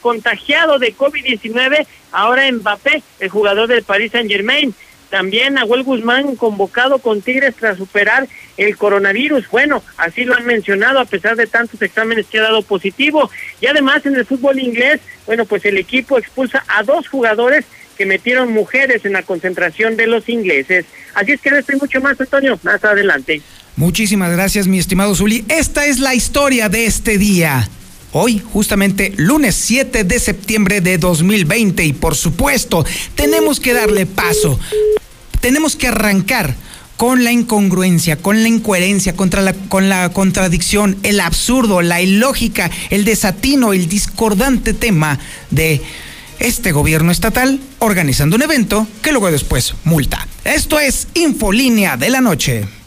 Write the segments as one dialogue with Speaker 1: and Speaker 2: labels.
Speaker 1: contagiado de COVID-19, ahora Mbappé, el jugador del Paris Saint Germain. También Nahuel Guzmán convocado con Tigres tras superar el coronavirus. Bueno, así lo han mencionado a pesar de tantos exámenes que ha dado positivo. Y además en el fútbol inglés, bueno, pues el equipo expulsa a dos jugadores que metieron mujeres en la concentración de los ingleses. Así es que esto y mucho más, Antonio, más adelante.
Speaker 2: Muchísimas gracias, mi estimado Zuli. Esta es la historia de este día. Hoy, justamente lunes 7 de septiembre de 2020 y por supuesto, tenemos que darle paso. Tenemos que arrancar con la incongruencia, con la incoherencia, contra la, con la contradicción, el absurdo, la ilógica, el desatino, el discordante tema de este gobierno estatal organizando un evento que luego después multa. Esto es Infolínea de la Noche.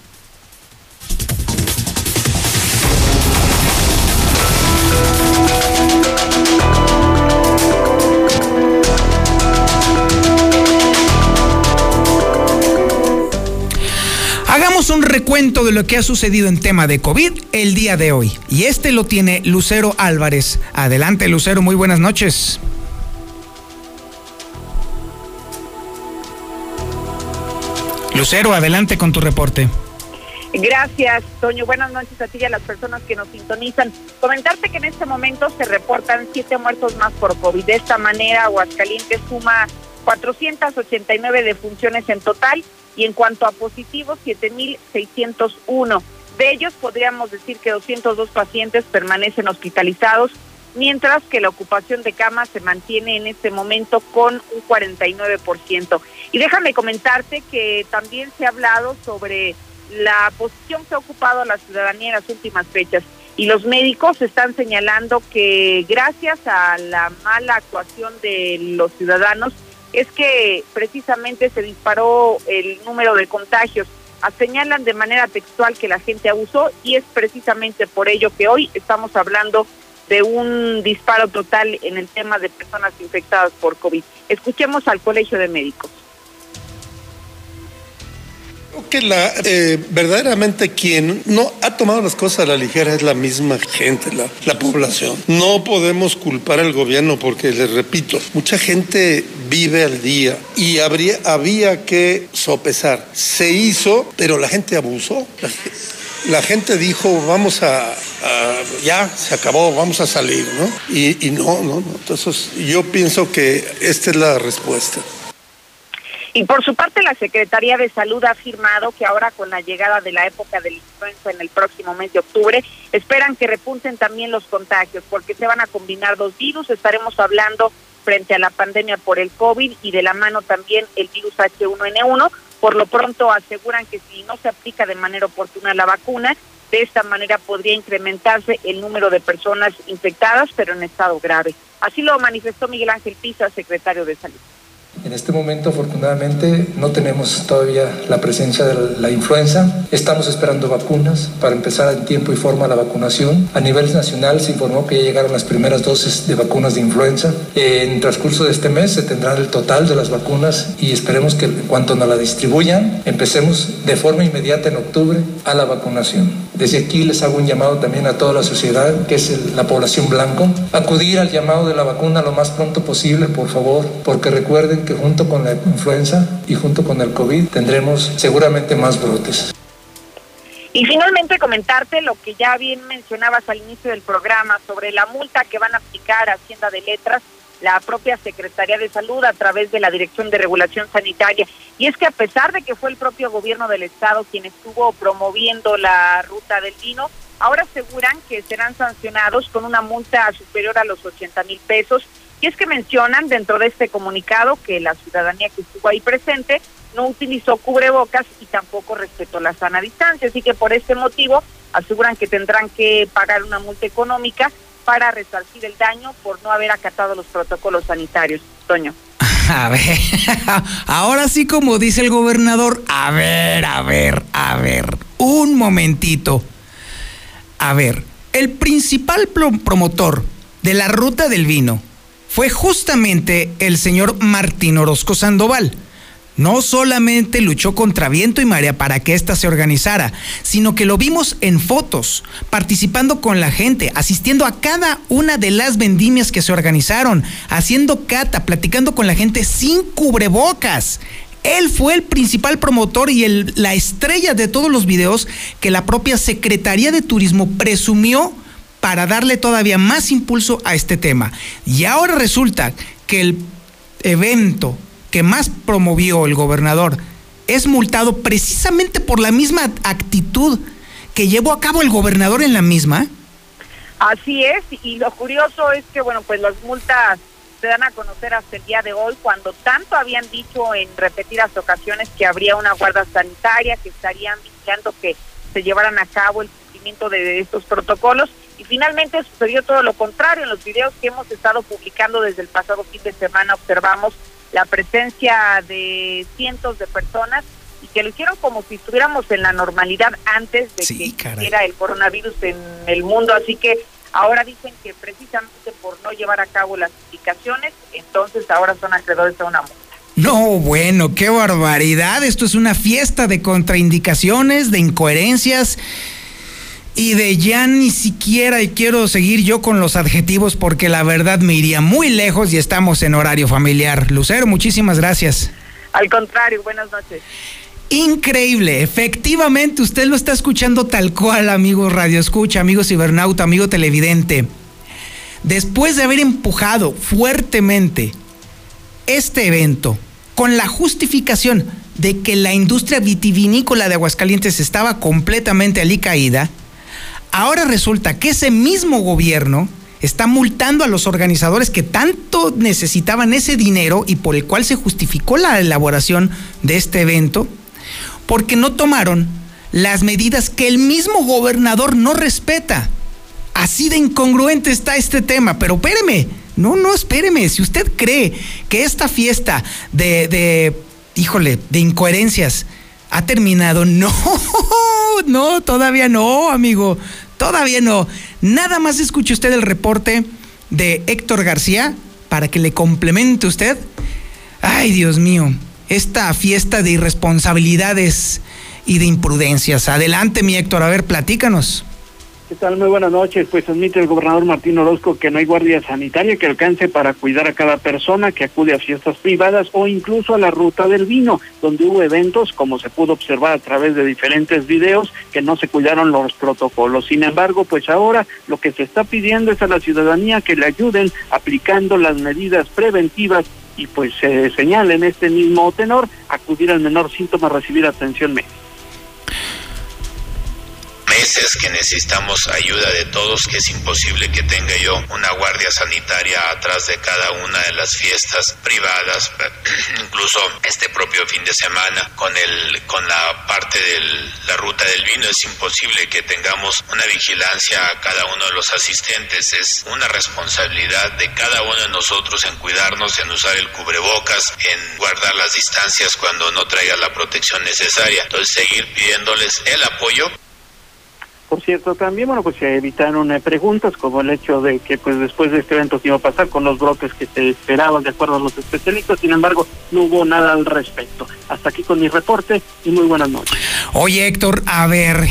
Speaker 2: Un recuento de lo que ha sucedido en tema de COVID el día de hoy. Y este lo tiene Lucero Álvarez. Adelante, Lucero, muy buenas noches. Lucero, adelante con tu reporte.
Speaker 3: Gracias, Toño. Buenas noches a ti y a las personas que nos sintonizan. Comentarte que en este momento se reportan siete muertos más por COVID. De esta manera, Aguascalientes suma 489 defunciones en total y en cuanto a positivos, 7.601. De ellos podríamos decir que 202 pacientes permanecen hospitalizados, mientras que la ocupación de camas se mantiene en este momento con un 49%. Y déjame comentarte que también se ha hablado sobre la posición que ha ocupado la ciudadanía en las últimas fechas. Y los médicos están señalando que gracias a la mala actuación de los ciudadanos es que precisamente se disparó el número de contagios. Señalan de manera textual que la gente abusó y es precisamente por ello que hoy estamos hablando de un disparo total en el tema de personas infectadas por COVID. Escuchemos al Colegio de Médicos.
Speaker 4: Creo que la, eh, verdaderamente quien no ha tomado las cosas a la ligera es la misma gente, la, la población. No podemos culpar al gobierno porque, les repito, mucha gente vive al día y habría, había que sopesar. Se hizo, pero la gente abusó. La, gente dijo, vamos a, ya se acabó, vamos a salir, ¿no? Y no, no, no. Entonces yo pienso que esta es la respuesta.
Speaker 3: Y por su parte, la Secretaría de Salud ha afirmado que ahora con la llegada de la época del influenza en el próximo mes de octubre, esperan que repunten también los contagios, porque se van a combinar dos virus. Estaremos hablando frente a la pandemia por el COVID y de la mano también el virus H1N1. Por lo pronto aseguran que si no se aplica de manera oportuna la vacuna, de esta manera podría incrementarse el número de personas infectadas, pero en estado grave. Así lo manifestó Miguel Ángel Pisa, secretario de Salud.
Speaker 5: En este momento, afortunadamente, no tenemos todavía la presencia de la influenza. Estamos esperando vacunas para empezar en tiempo y forma la vacunación. A nivel nacional se informó que ya llegaron las primeras dosis de vacunas de influenza. En transcurso de este mes se tendrá el total de las vacunas y esperemos que en cuanto nos la distribuyan, empecemos de forma inmediata en octubre a la vacunación. Desde aquí les hago un llamado también a toda la sociedad, que es la población blanco, acudir al llamado de la vacuna lo más pronto posible, por favor, porque recuerden que junto con la influenza y junto con el COVID tendremos seguramente más brotes.
Speaker 3: Y finalmente comentarte lo que ya bien mencionabas al inicio del programa sobre la multa que van a aplicar Hacienda de Letras la propia Secretaría de Salud a través de la Dirección de Regulación Sanitaria. Y es que a pesar de que fue el propio gobierno del estado quien estuvo promoviendo la ruta del vino, ahora aseguran que serán sancionados con una multa superior a los 80 mil pesos y es que mencionan dentro de este comunicado que la ciudadanía que estuvo ahí presente no utilizó cubrebocas y tampoco respetó la sana distancia. Así que por este motivo aseguran que tendrán que pagar una multa económica para resarcir el daño por no haber acatado los protocolos sanitarios. Toño.
Speaker 2: A ver, ahora sí como dice el gobernador, a ver, a ver, a ver, un momentito. A ver, el principal promotor de la ruta del vino fue justamente el señor Martín Orozco Sandoval. no solamente luchó contra viento y marea para que ésta se organizara, sino que lo vimos en fotos, participando con la gente, asistiendo a cada una de las vendimias que se organizaron, haciendo cata, platicando con la gente sin cubrebocas. Él fue el principal promotor y la estrella de todos los videos que la propia Secretaría de Turismo presumió para darle todavía más impulso a este tema. Y ahora resulta que el evento que más promovió el gobernador es multado precisamente por la misma actitud que llevó a cabo el gobernador en la misma.
Speaker 3: Así es, y lo curioso es que, bueno, pues las multas se dan a conocer hasta el día de hoy, cuando tanto habían dicho en repetidas ocasiones que habría una guarda sanitaria, que estarían vigilando que se llevaran a cabo el cumplimiento de estos protocolos, y finalmente sucedió todo lo contrario. En los videos que hemos estado publicando desde el pasado fin de semana observamos la presencia de cientos de personas y que lo hicieron como si estuviéramos en la normalidad antes de que era el coronavirus en el mundo. Así que ahora dicen que precisamente por no llevar a cabo las indicaciones, entonces ahora son acreedores a una multa.
Speaker 2: No, bueno, qué barbaridad. Esto es una fiesta de contraindicaciones, de incoherencias y de ya ni siquiera y quiero seguir yo con los adjetivos porque la verdad me iría muy lejos y estamos en horario familiar. Lucero, muchísimas gracias.
Speaker 3: Al contrario, buenas noches.
Speaker 2: Increíble, efectivamente usted lo está escuchando tal cual, amigo Radio Escucha, amigo cibernauta, amigo televidente. Después de haber empujado fuertemente este evento con la justificación de que la industria vitivinícola de Aguascalientes estaba completamente alicaída, Ahora resulta que ese mismo gobierno está multando a los organizadores que tanto necesitaban ese dinero y por el cual se justificó la elaboración de este evento, porque no tomaron las medidas que el mismo gobernador no respeta. Así de incongruente está este tema, pero espéreme, no, no, espéreme, si usted cree que esta fiesta de, de híjole, de incoherencias ha terminado, no, no, todavía no, amigo, Todavía no. Nada más escuche usted el reporte de Héctor García para que le complemente usted. Ay, Dios mío, esta fiesta de irresponsabilidades y de imprudencias. Adelante, mi Héctor, a ver, platícanos.
Speaker 6: ¿Qué tal? Muy buenas noches. Pues admite el gobernador Martín Orozco que no hay guardia sanitaria que alcance para cuidar a cada persona que acude a fiestas privadas o incluso a la ruta del vino, donde hubo eventos, como se pudo observar a través de diferentes videos, que no se cuidaron los protocolos. Sin embargo, pues ahora lo que se está pidiendo es a la ciudadanía que le ayuden aplicando las medidas preventivas y pues se señala en este mismo tenor acudir al menor síntoma, recibir atención médica
Speaker 7: meses que necesitamos ayuda de todos, que es imposible que tenga yo una guardia sanitaria atrás de cada una de las fiestas privadas, incluso este propio fin de semana con el con la parte de la ruta del vino es imposible que tengamos una vigilancia a cada uno de los asistentes, es una responsabilidad de cada uno de nosotros en cuidarnos, en usar el cubrebocas, en guardar las distancias cuando no traiga la protección necesaria. Entonces seguir pidiéndoles el apoyo
Speaker 6: por cierto, también, bueno, pues se evitaron eh, preguntas como el hecho de que pues después de este evento se iba a pasar con los brotes que se esperaban de acuerdo a los especialistas, sin embargo, no hubo nada al respecto. Hasta aquí con mi reporte y muy buenas noches.
Speaker 2: Oye, Héctor, a ver,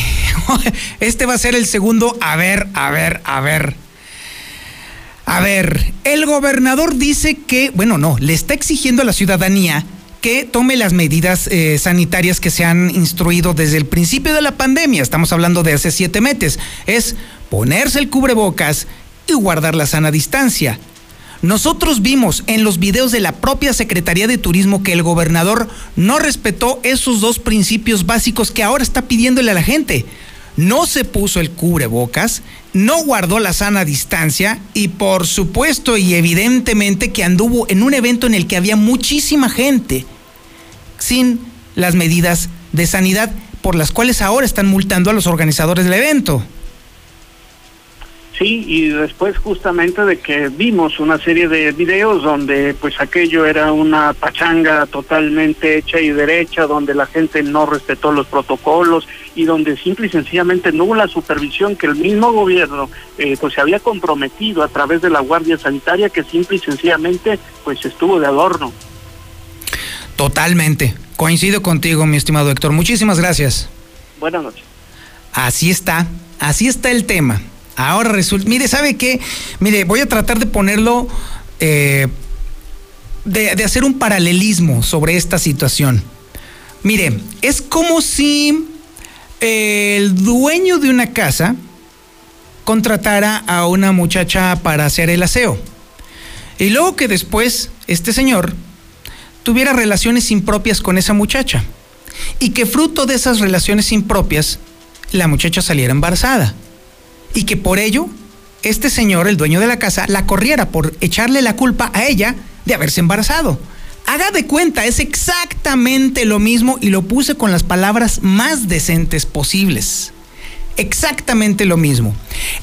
Speaker 2: este va a ser el segundo, a ver, a ver, a ver. A ver, el gobernador dice que, bueno, no, le está exigiendo a la ciudadanía que tome las medidas eh, sanitarias que se han instruido desde el principio de la pandemia. Estamos hablando de hace siete meses. Es ponerse el cubrebocas y guardar la sana distancia. Nosotros vimos en los videos de la propia Secretaría de Turismo que el gobernador no respetó esos dos principios básicos que ahora está pidiéndole a la gente. No se puso el cubrebocas, no guardó la sana distancia y por supuesto y evidentemente que anduvo en un evento en el que había muchísima gente sin las medidas de sanidad por las cuales ahora están multando a los organizadores del evento.
Speaker 6: Sí, y después justamente de que vimos una serie de videos donde pues aquello era una pachanga totalmente hecha y derecha, donde la gente no respetó los protocolos y donde simple y sencillamente no hubo la supervisión que el mismo gobierno eh, pues se había comprometido a través de la Guardia Sanitaria que simple y sencillamente pues estuvo de adorno.
Speaker 2: Totalmente. Coincido contigo, mi estimado Héctor. Muchísimas gracias.
Speaker 6: Buenas noches.
Speaker 2: Así está, así está el tema. Ahora resulta, mire, ¿sabe qué? Mire, voy a tratar de ponerlo, eh, de, de hacer un paralelismo sobre esta situación. Mire, es como si el dueño de una casa contratara a una muchacha para hacer el aseo. Y luego que después este señor tuviera relaciones impropias con esa muchacha. Y que fruto de esas relaciones impropias, la muchacha saliera embarazada. Y que por ello, este señor, el dueño de la casa, la corriera por echarle la culpa a ella de haberse embarazado. Haga de cuenta, es exactamente lo mismo y lo puse con las palabras más decentes posibles. Exactamente lo mismo.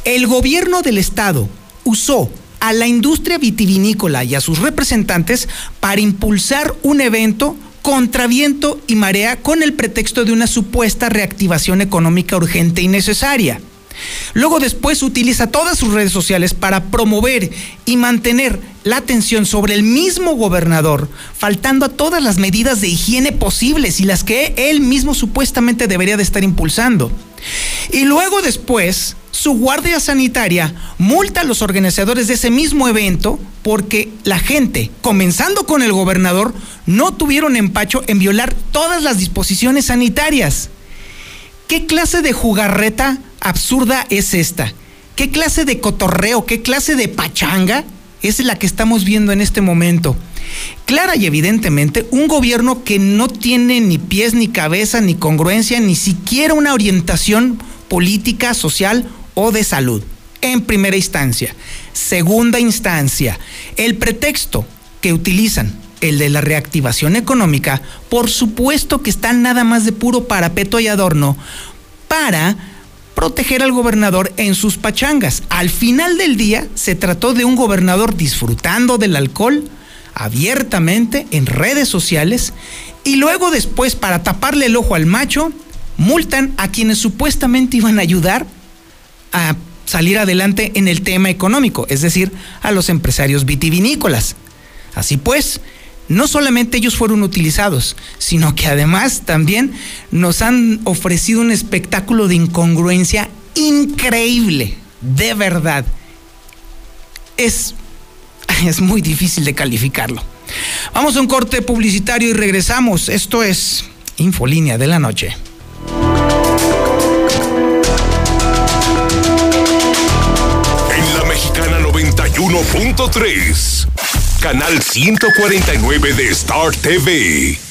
Speaker 2: El gobierno del estado usó a la industria vitivinícola y a sus representantes para impulsar un evento contra viento y marea con el pretexto de una supuesta reactivación económica urgente y necesaria. Luego después utiliza todas sus redes sociales para promover y mantener la atención sobre el mismo gobernador, faltando a todas las medidas de higiene posibles y las que él mismo supuestamente debería de estar impulsando. Y luego después, su guardia sanitaria multa a los organizadores de ese mismo evento porque la gente, comenzando con el gobernador, no tuvieron empacho en violar todas las disposiciones sanitarias. ¿Qué clase de jugarreta absurda es esta? ¿Qué clase de cotorreo, qué clase de pachanga es la que estamos viendo en este momento? Clara y evidentemente un gobierno que no tiene ni pies ni cabeza ni congruencia, ni siquiera una orientación política, social o de salud. En primera instancia. Segunda instancia, el pretexto que utilizan el de la reactivación económica, por supuesto que están nada más de puro parapeto y adorno para proteger al gobernador en sus pachangas. Al final del día se trató de un gobernador disfrutando del alcohol abiertamente en redes sociales y luego después para taparle el ojo al macho multan a quienes supuestamente iban a ayudar a salir adelante en el tema económico, es decir, a los empresarios vitivinícolas. Así pues, no solamente ellos fueron utilizados, sino que además también nos han ofrecido un espectáculo de incongruencia increíble, de verdad. Es, es muy difícil de calificarlo. Vamos a un corte publicitario y regresamos. Esto es Infolínea de la Noche.
Speaker 8: En la Mexicana 91.3 canal 149 de Star TV.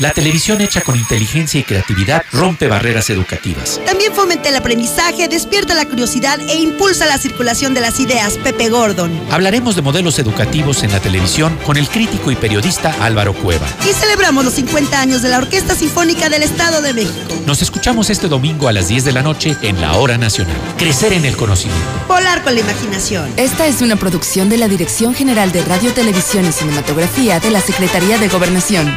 Speaker 9: La televisión hecha con inteligencia y creatividad rompe barreras educativas.
Speaker 10: También fomenta el aprendizaje, despierta la curiosidad e impulsa la circulación de las ideas. Pepe Gordon.
Speaker 9: Hablaremos de modelos educativos en la televisión con el crítico y periodista Álvaro Cueva.
Speaker 10: Y celebramos los 50 años de la Orquesta Sinfónica del Estado de México.
Speaker 9: Nos escuchamos este domingo a las 10 de la noche en la Hora Nacional. Crecer en el conocimiento.
Speaker 10: Volar con la imaginación.
Speaker 11: Esta es una producción de la Dirección General de Radio, Televisión y Cinematografía de la Secretaría de Gobernación.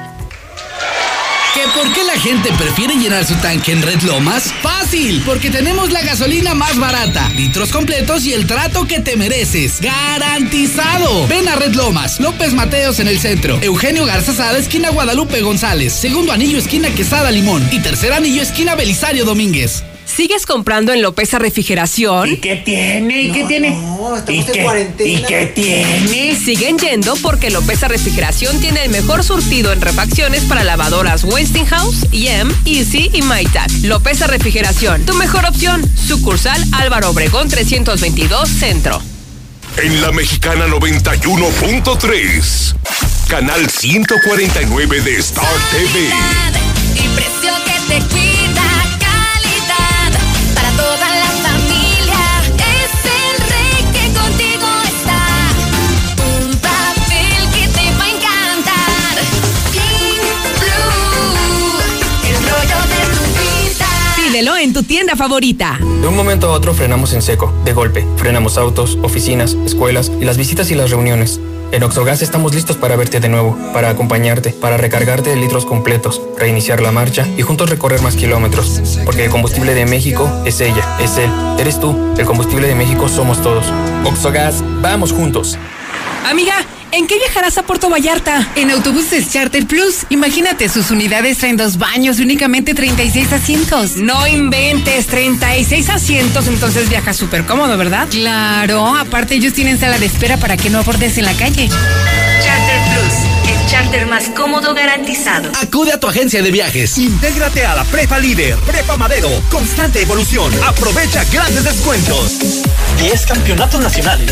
Speaker 12: ¿Que por qué la gente prefiere llenar su tanque en Red Lomas? Fácil, porque tenemos la gasolina más barata, litros completos y el trato que te mereces. ¡Garantizado! Ven a Red Lomas, López Mateos en el centro, Eugenio Garzazada, esquina Guadalupe González, segundo anillo, esquina Quesada Limón y tercer anillo, esquina Belisario Domínguez.
Speaker 13: ¿Sigues comprando en López Refrigeración?
Speaker 14: ¿Y qué tiene? ¿Y qué tiene?
Speaker 15: No, estamos
Speaker 14: ¿Y
Speaker 15: en
Speaker 14: qué,
Speaker 15: cuarentena.
Speaker 14: ¿Y qué tiene?
Speaker 13: Siguen yendo porque López Refrigeración tiene el mejor surtido en refacciones para lavadoras Westinghouse, YEM, Easy y Maytag. López Refrigeración, tu mejor opción. Sucursal Álvaro Obregón 322 Centro.
Speaker 8: En la Mexicana 91.3, canal 149 de Star TV.
Speaker 16: Y precio que te
Speaker 13: tienda favorita.
Speaker 17: De un momento a otro frenamos en seco, de golpe. Frenamos autos, oficinas, escuelas y las visitas y las reuniones. En Oxogas estamos listos para verte de nuevo, para acompañarte, para recargarte de litros completos, reiniciar la marcha y juntos recorrer más kilómetros. Porque el combustible de México es ella, es él, eres tú. El combustible de México somos todos. Oxogas, vamos juntos.
Speaker 13: Amiga, ¿en qué viajarás a Puerto Vallarta?
Speaker 18: En autobuses Charter Plus. Imagínate, sus unidades traen dos baños y únicamente 36 asientos.
Speaker 13: No inventes, 36 asientos, entonces viajas súper cómodo, ¿verdad?
Speaker 18: Claro, aparte ellos tienen sala de espera para que no abordes en la calle.
Speaker 19: Charter Plus, el charter más cómodo garantizado.
Speaker 20: Acude a tu agencia de viajes. Intégrate a la Prepa Líder, Prepa Madero, constante evolución. Aprovecha grandes descuentos. 10 campeonatos nacionales.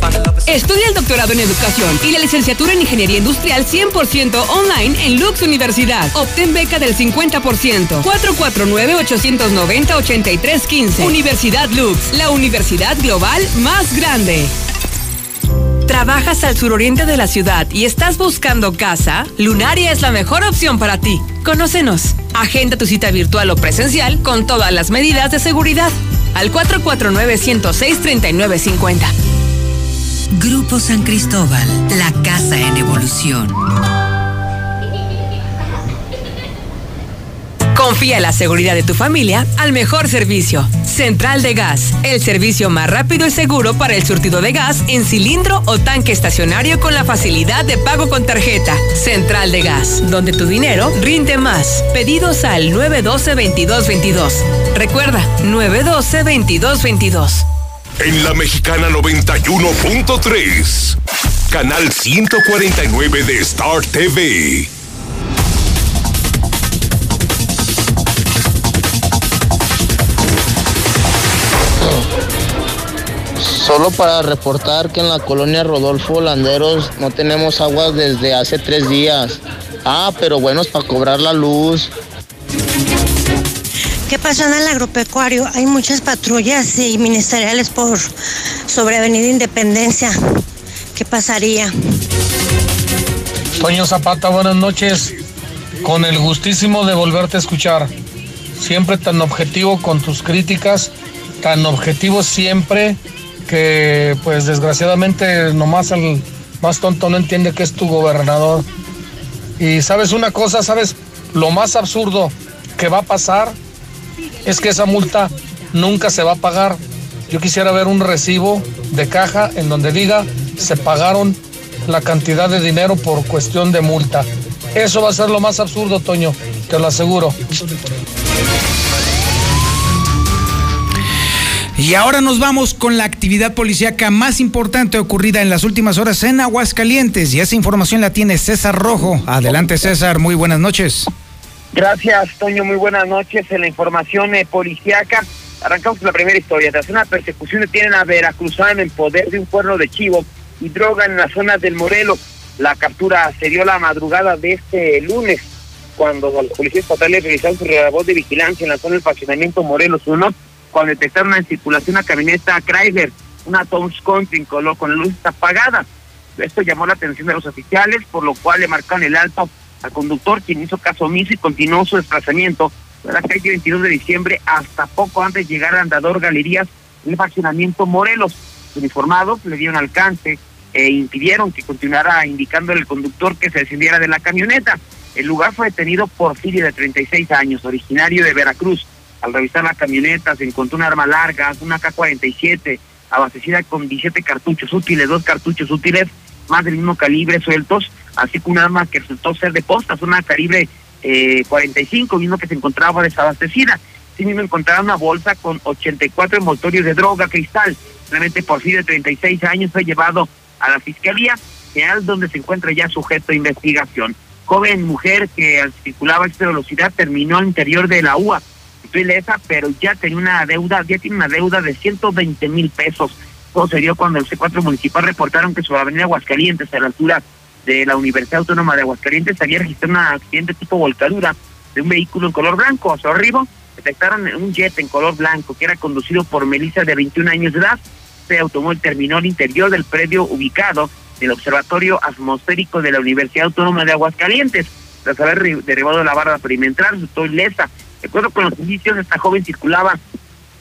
Speaker 13: Estudia el doctorado en educación y la licenciatura en ingeniería industrial 100% online en Lux Universidad. Obtén beca del 50%. 449-890-8315. Universidad Lux, la universidad global más grande. ¿Trabajas al suroriente de la ciudad y estás buscando casa? Lunaria es la mejor opción para ti. Conócenos. Agenda tu cita virtual o presencial con todas las medidas de seguridad. Al 449-106-3950.
Speaker 19: Grupo San Cristóbal, la casa en evolución.
Speaker 13: Confía en la seguridad de tu familia al mejor servicio. Central de Gas, el servicio más rápido y seguro para el surtido de gas en cilindro o tanque estacionario con la facilidad de pago con tarjeta. Central de Gas, donde tu dinero rinde más. Pedidos al 912-2222. Recuerda, 912-2222.
Speaker 8: En la Mexicana 91.3, canal 149 de Star TV.
Speaker 21: Solo para reportar que en la colonia Rodolfo Landeros no tenemos agua desde hace tres días. Ah, pero buenos para cobrar la luz.
Speaker 22: ¿Qué pasó en el agropecuario? Hay muchas patrullas y ministeriales por sobre Independencia. ¿Qué pasaría?
Speaker 23: Toño Zapata, buenas noches. Con el gustísimo de volverte a escuchar. Siempre tan objetivo con tus críticas, tan objetivo siempre que pues desgraciadamente nomás el más tonto no entiende que es tu gobernador. Y sabes una cosa, sabes, lo más absurdo que va a pasar es que esa multa nunca se va a pagar Yo quisiera ver un recibo de caja en donde diga se pagaron la cantidad de dinero por cuestión de multa. Eso va a ser lo más absurdo, Toño, te lo aseguro.
Speaker 2: Y ahora nos vamos con la actividad policíaca más importante ocurrida en las últimas horas en Aguascalientes. Y esa información la tiene César Rojo. Adelante, César. Muy buenas noches.
Speaker 24: Gracias, Toño. Muy buenas noches. En la información eh, policíaca, arrancamos la primera historia. Tras una persecución detienen a Veracruzano en poder de un cuerno de chivo y droga en la zona del Morelos. La captura se dio la madrugada de este lunes, cuando los policías estatales realizaron su labor de vigilancia en la zona del faccionamiento Morelos 1 cuando detectaron en circulación una camioneta Chrysler, una Toms Country color con la luz apagada. Esto llamó la atención de los oficiales, por lo cual le marcaron el alto al conductor, quien hizo caso omiso y continuó su desplazamiento de la calle 22 de diciembre hasta poco antes de llegar al andador Galerías en el faccionamiento Morelos. Uniformados le dieron alcance e impidieron que continuara indicando el conductor que se descendiera de la camioneta. El lugar fue detenido por Fili de 36 años, originario de Veracruz. Al revisar la camioneta se encontró un arma larga, una K-47, abastecida con 17 cartuchos útiles, dos cartuchos útiles, más del mismo calibre sueltos, así como un arma que resultó ser de postas, una calibre eh, 45, mismo que se encontraba desabastecida. Sí mismo encontraron una bolsa con 84 envoltorios de droga cristal. Realmente por sí de 36 años fue llevado a la Fiscalía General donde se encuentra ya sujeto de investigación. Joven mujer que circulaba a esta velocidad terminó al interior de la UA ilesa, pero ya tenía una deuda, ya tiene una deuda de 120 mil pesos. Todo se dio cuando el C4 municipal reportaron que sobre Avenida Aguascalientes, a la altura de la Universidad Autónoma de Aguascalientes, había registrado un accidente tipo volcadura de un vehículo en color blanco. A su arribo detectaron un jet en color blanco que era conducido por Melissa de 21 años de edad. Este automóvil terminó al interior del predio ubicado en el Observatorio Atmosférico de la Universidad Autónoma de Aguascalientes. Tras haber derivado la barra perimetral, resultó ilesa de acuerdo con los indicios, esta joven circulaba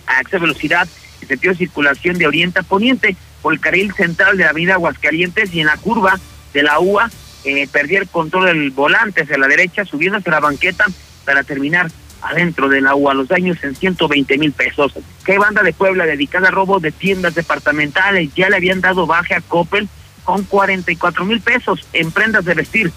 Speaker 24: a esa velocidad en sentido de circulación de oriente a poniente por el carril central de la avenida Aguascalientes y en la curva de la UA eh, perdía el control del volante hacia la derecha, subiendo hacia la banqueta para terminar adentro de la UA. Los daños en 120 mil pesos. ¿Qué banda de Puebla dedicada a robo de tiendas departamentales? Ya le habían dado baje a Coppel con 44 mil pesos en prendas de vestir.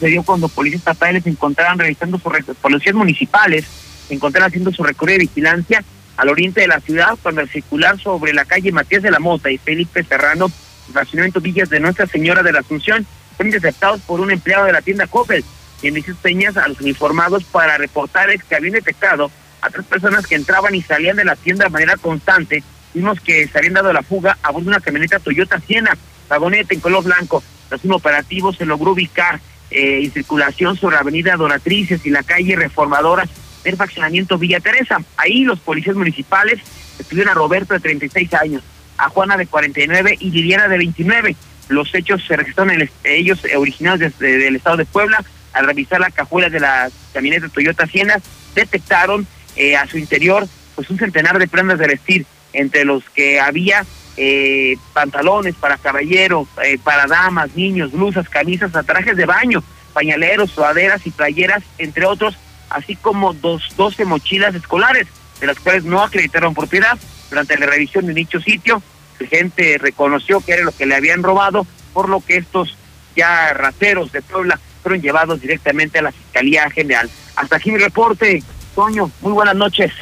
Speaker 24: Dio cuando policías estatales se encontraban revisando sus policías municipales se encontraron haciendo su recorrido de vigilancia al oriente de la ciudad cuando al circular sobre la calle Matías de la Mota y Felipe Serrano, fraccionamiento Villas de Nuestra Señora de la Asunción, fueron interceptados por un empleado de la tienda Coppel, quien hizo señas a los uniformados para reportar que habían detectado a tres personas que entraban y salían de la tienda de manera constante. Vimos que se habían dado la fuga a bordo de una camioneta Toyota Siena, vagoneta en color blanco. Tras un operativo se logró ubicar eh, en circulación sobre la avenida Donatrices y la calle Reformadoras del faccionamiento Villa Teresa. Ahí los policías municipales estuvieron a Roberto de 36 años, a Juana de 49 y Liliana de 29. Los hechos se registraron en ellos eh, originados desde el estado de Puebla. Al revisar la cajuela de la camioneta Toyota Siena, detectaron eh, a su interior pues un centenar de prendas de vestir, entre los que había eh, pantalones para caballeros, para damas, niños, blusas, camisas, trajes de baño, pañaleros, sudaderas y playeras, entre otros, así como dos, 12 mochilas escolares, de las cuales no acreditaron propiedad. Durante la revisión de dicho sitio, la gente reconoció que era lo que le habían robado, por lo que estos ya rateros de Puebla fueron llevados directamente a la Fiscalía General. Hasta aquí mi reporte, Toño. Muy buenas noches.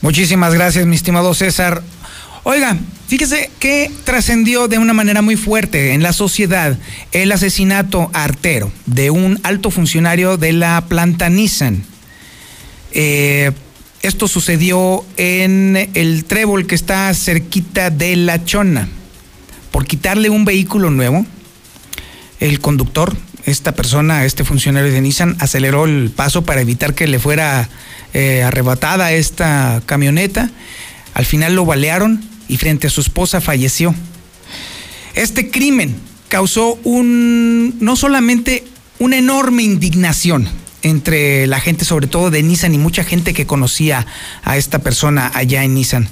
Speaker 2: Muchísimas gracias, mi estimado César. Oiga, fíjese que trascendió de una manera muy fuerte en la sociedad el asesinato artero de un alto funcionario de la planta Nissan. Eh, esto sucedió en el trébol que está cerquita de La Chona. Por quitarle un vehículo nuevo, el conductor, esta persona, este funcionario de Nissan, aceleró el paso para evitar que le fuera eh, arrebatada esta camioneta. Al final lo balearon y frente a su esposa falleció. Este crimen causó un no solamente una enorme indignación, entre la gente, sobre todo de Nissan y mucha gente que conocía a esta persona allá en Nissan,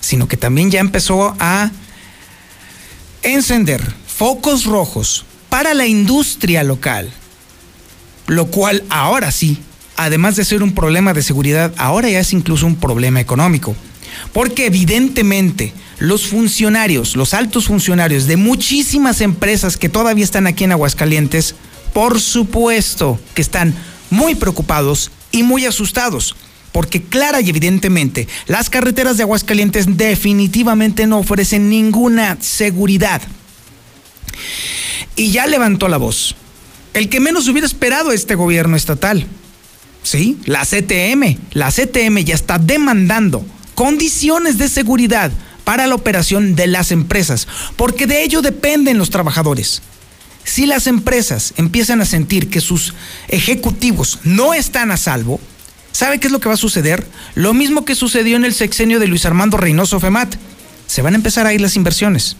Speaker 2: sino que también ya empezó a encender focos rojos para la industria local, lo cual ahora sí, además de ser un problema de seguridad, ahora ya es incluso un problema económico. Porque evidentemente los funcionarios, los altos funcionarios de muchísimas empresas que todavía están aquí en Aguascalientes, por supuesto que están muy preocupados y muy asustados. Porque clara y evidentemente las carreteras de Aguascalientes definitivamente no ofrecen ninguna seguridad. Y ya levantó la voz. El que menos hubiera esperado este gobierno estatal. Sí, la CTM. La CTM ya está demandando condiciones de seguridad para la operación de las empresas, porque de ello dependen los trabajadores. Si las empresas empiezan a sentir que sus ejecutivos no están a salvo, ¿sabe qué es lo que va a suceder? Lo mismo que sucedió en el sexenio de Luis Armando Reynoso Femat. Se van a empezar a ir las inversiones.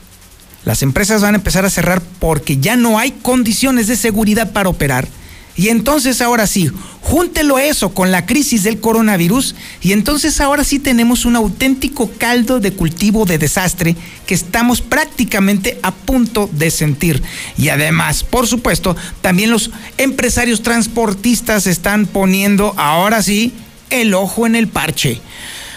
Speaker 2: Las empresas van a empezar a cerrar porque ya no hay condiciones de seguridad para operar y entonces ahora sí, júntelo eso con la crisis del coronavirus y entonces ahora sí tenemos un auténtico caldo de cultivo de desastre que estamos prácticamente a punto de sentir. Y además, por supuesto, también los empresarios transportistas están poniendo ahora sí el ojo en el parche.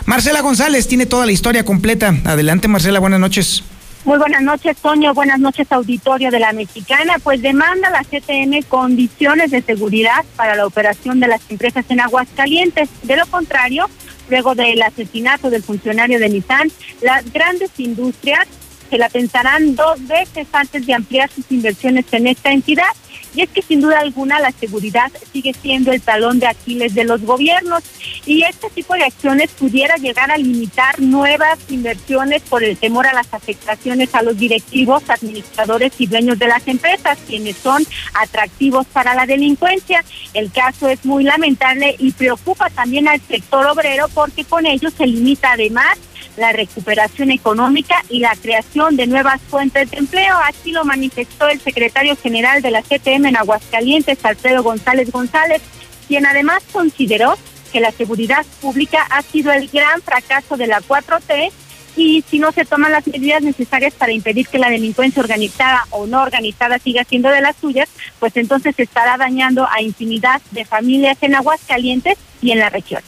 Speaker 2: Marcela González tiene toda la historia completa. Adelante Marcela, buenas noches.
Speaker 25: Muy buenas noches, Toño. Buenas noches, auditorio de la Mexicana. Pues demanda la CTM condiciones de seguridad para la operación de las empresas en Aguascalientes. De lo contrario, luego del asesinato del funcionario de Nissan, las grandes industrias se la pensarán dos veces antes de ampliar sus inversiones en esta entidad. Y es que sin duda alguna la seguridad sigue siendo el talón de Aquiles de los gobiernos y este tipo de acciones pudiera llegar a limitar nuevas inversiones por el temor a las afectaciones a los directivos, administradores y dueños de las empresas, quienes son atractivos para la delincuencia. El caso es muy lamentable y preocupa también al sector obrero porque con ello se limita además la recuperación económica y la creación de nuevas fuentes de empleo. Así lo manifestó el secretario general de la CTM en Aguascalientes, Alfredo González González, quien además consideró que la seguridad pública ha sido el gran fracaso de la 4T y si no se toman las medidas necesarias para impedir que la delincuencia organizada o no organizada siga siendo de las suyas, pues entonces se estará dañando a infinidad de familias en Aguascalientes y en la región.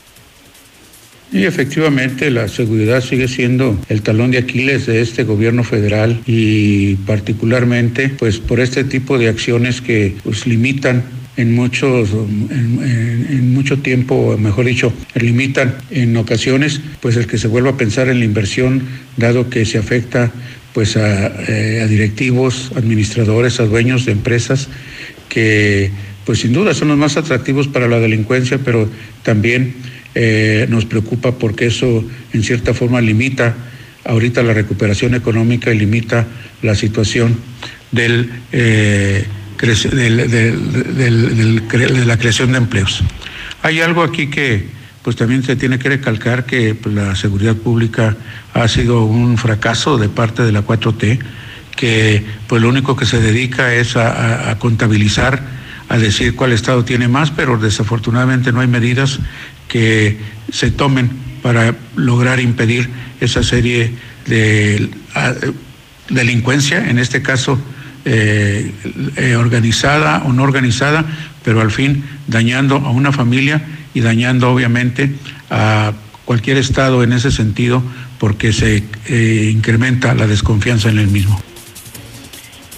Speaker 26: Y efectivamente la seguridad sigue siendo el talón de Aquiles de este gobierno federal y particularmente pues por este tipo de acciones que pues limitan en muchos en, mucho tiempo, mejor dicho, limitan en ocasiones pues el que se vuelva a pensar en la inversión dado que se afecta pues a, eh, a directivos, administradores, a dueños de empresas que pues sin duda son los más atractivos para la delincuencia, pero también eh, nos preocupa porque eso en cierta forma limita ahorita la recuperación económica y limita la situación eh, de la creación de empleos. Hay algo aquí que pues también se tiene que recalcar que pues, la seguridad pública ha sido un fracaso de parte de la 4T, que pues lo único que se dedica es a contabilizar, a decir cuál estado tiene más, pero desafortunadamente no hay medidas que se tomen para lograr impedir esa serie de delincuencia, en este caso eh, eh, organizada o no organizada, pero al fin dañando a una familia y dañando obviamente a cualquier Estado en ese sentido porque se eh, incrementa la desconfianza en el mismo.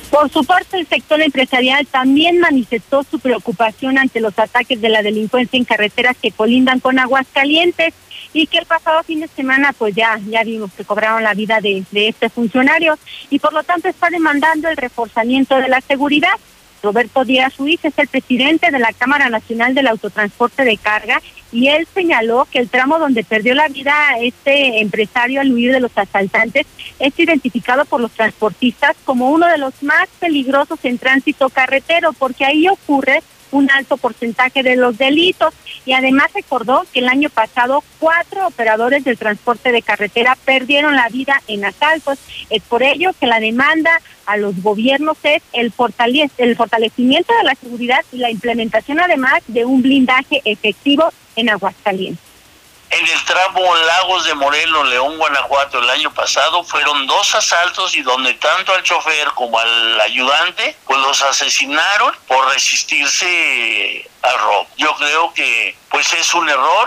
Speaker 25: Por su parte, el sector empresarial también manifestó su preocupación ante los ataques de la delincuencia en carreteras que colindan con Aguascalientes y que el pasado fin de semana pues ya ya vimos que cobraron la vida de, de este funcionario y por lo tanto está demandando el reforzamiento de la seguridad. Roberto Díaz Ruiz es el presidente de la Cámara Nacional del Autotransporte de Carga y él señaló que el tramo donde perdió la vida este empresario al huir de los asaltantes es identificado por los transportistas como uno de los más peligrosos en tránsito carretero porque ahí ocurre un alto porcentaje de los delitos y además recordó que el año pasado cuatro operadores del transporte de carretera perdieron la vida en asaltos. Es por ello que la demanda a los gobiernos es el, el fortalecimiento de la seguridad y la implementación además de un blindaje efectivo en Aguascalientes.
Speaker 27: En el tramo Lagos de Morelos, León, Guanajuato, el año pasado fueron dos asaltos y donde tanto al chofer como al ayudante, pues los asesinaron por resistirse al robo. Yo creo que pues es un error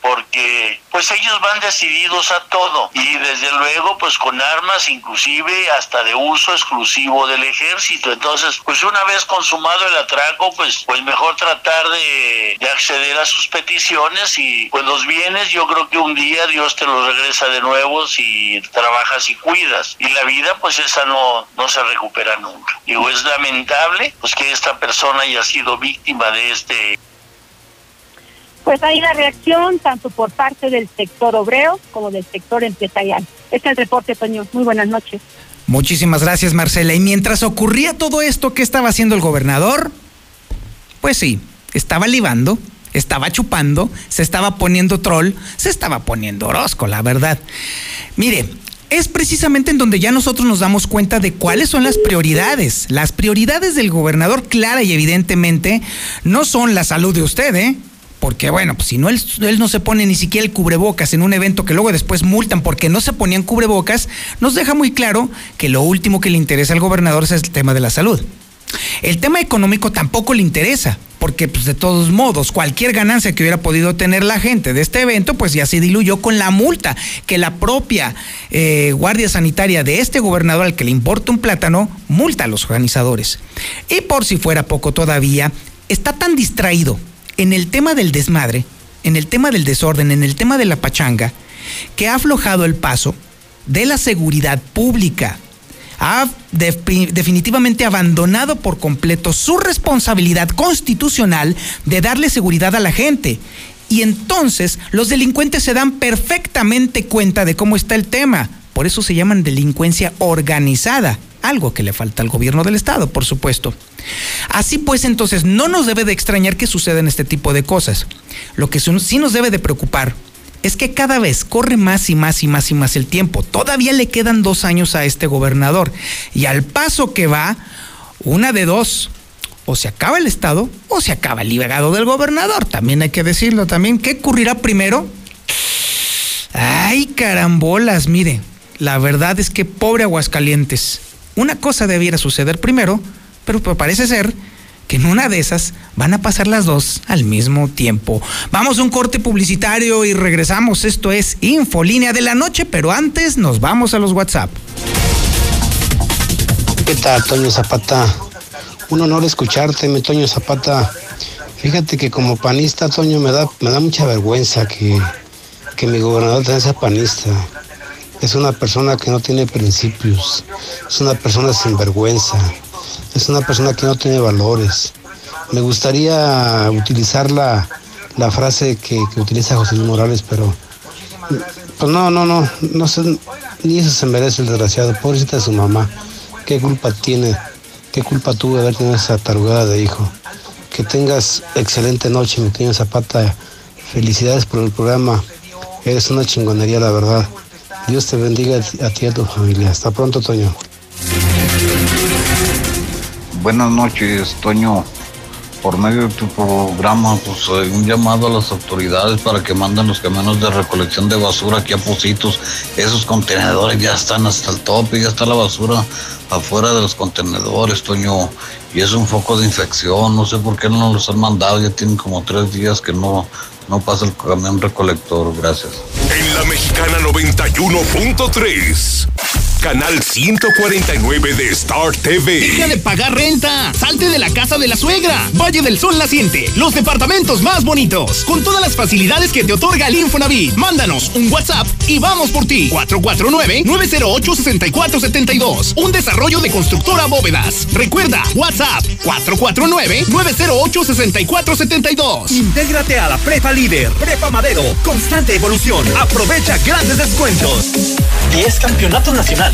Speaker 27: porque pues ellos van decididos a todo y desde luego pues con armas inclusive hasta de uso exclusivo del ejército. Entonces pues una vez consumado el atraco pues pues mejor tratar de, de acceder a sus peticiones y pues los bienes yo creo que un día Dios te los regresa de nuevo si trabajas y cuidas y la vida pues esa no, no se recupera nunca. Digo es lamentable pues que esta persona haya sido víctima de este
Speaker 25: Pues hay la reacción tanto por parte del sector obrero como del sector empresarial. Este es el reporte, Toño. Muy buenas noches.
Speaker 2: Muchísimas gracias, Marcela. Y mientras ocurría todo esto, ¿qué estaba haciendo el gobernador? Pues sí, estaba libando, estaba chupando, se estaba poniendo troll, se estaba poniendo Orozco, la verdad. Mire, es precisamente en donde ya nosotros nos damos cuenta de cuáles son las prioridades. Las prioridades del gobernador, clara y evidentemente, no son la salud de usted, ¿eh? Porque bueno, pues si no él, él, no se pone ni siquiera el cubrebocas en un evento que luego después multan porque no se ponían cubrebocas, nos deja muy claro que lo último que le interesa al gobernador es el tema de la salud. El tema económico tampoco le interesa, porque pues de todos modos, cualquier ganancia que hubiera podido tener la gente de este evento, pues ya se diluyó con la multa que la propia eh, Guardia Sanitaria de este gobernador al que le importa un plátano, multa a los organizadores. Y por si fuera poco todavía, está tan distraído en el tema del desmadre, en el tema del desorden, en el tema de la pachanga, que ha aflojado el paso de la seguridad pública. Ha de, definitivamente abandonado por completo su responsabilidad constitucional de darle seguridad a la gente. Y entonces los delincuentes se dan perfectamente cuenta de cómo está el tema. Por eso se llaman delincuencia organizada algo que le falta al gobierno del estado, por supuesto. Así pues, entonces, no nos debe de extrañar que sucedan este tipo de cosas. Lo que sí nos debe de preocupar es que cada vez corre más y más y más y más el tiempo. Todavía le quedan dos años a este gobernador. Y al paso que va, una de dos. O se acaba el Estado o se acaba el legado del gobernador. También hay que decirlo también. ¿Qué ocurrirá primero? Ay, carambolas, mire. La verdad es que pobre Aguascalientes. Una cosa debiera suceder primero, pero parece ser que en una de esas van a pasar las dos al mismo tiempo. Vamos a un corte publicitario y regresamos. Esto es Infolínea de la Noche, pero antes nos vamos a los WhatsApp.
Speaker 28: ¿Qué tal, Toño Zapata? Un honor escucharte, mi Toño Zapata. Fíjate que como panista, Toño, me da, me da mucha vergüenza que, que mi gobernador tenga esa panista es una persona que no tiene principios, es una persona sin vergüenza, es una persona que no tiene valores. Me gustaría utilizar la, la frase que, que, utiliza José Luis Morales, pero pues no, no, no, no ni eso se merece el desgraciado, pobrecita de su mamá. ¿Qué culpa tiene? ¿Qué culpa tuvo de haber tenido esa tarugada de hijo? Que tengas excelente noche, mi tío Zapata. Felicidades por el programa. Eres una chingonería, la verdad. Dios te bendiga a ti y a tu familia. Hasta pronto, Toño.
Speaker 29: Buenas noches, Toño. Por medio de tu programa, pues un llamado a las autoridades para que manden los camiones de recolección de basura aquí a Positos. Esos contenedores ya están hasta el tope, ya está la basura afuera de los contenedores, Toño. Y es un foco de infección, no sé por qué no los han mandado, ya tienen como tres días que no, no pasa el camión recolector, gracias.
Speaker 8: En la mexicana 91.3. Canal 149 de Star TV.
Speaker 20: Deja de pagar renta. Salte de la casa de la suegra. Valle del Sol Naciente. Los departamentos más bonitos. Con todas las facilidades que te otorga el Infonavit. Mándanos un WhatsApp y vamos por ti. 449-908-6472. Un desarrollo de constructora bóvedas. Recuerda, WhatsApp 449-908-6472.
Speaker 30: Intégrate a la Prepa Líder. Prepa Madero. Constante evolución. Aprovecha grandes descuentos. 10 campeonatos nacionales.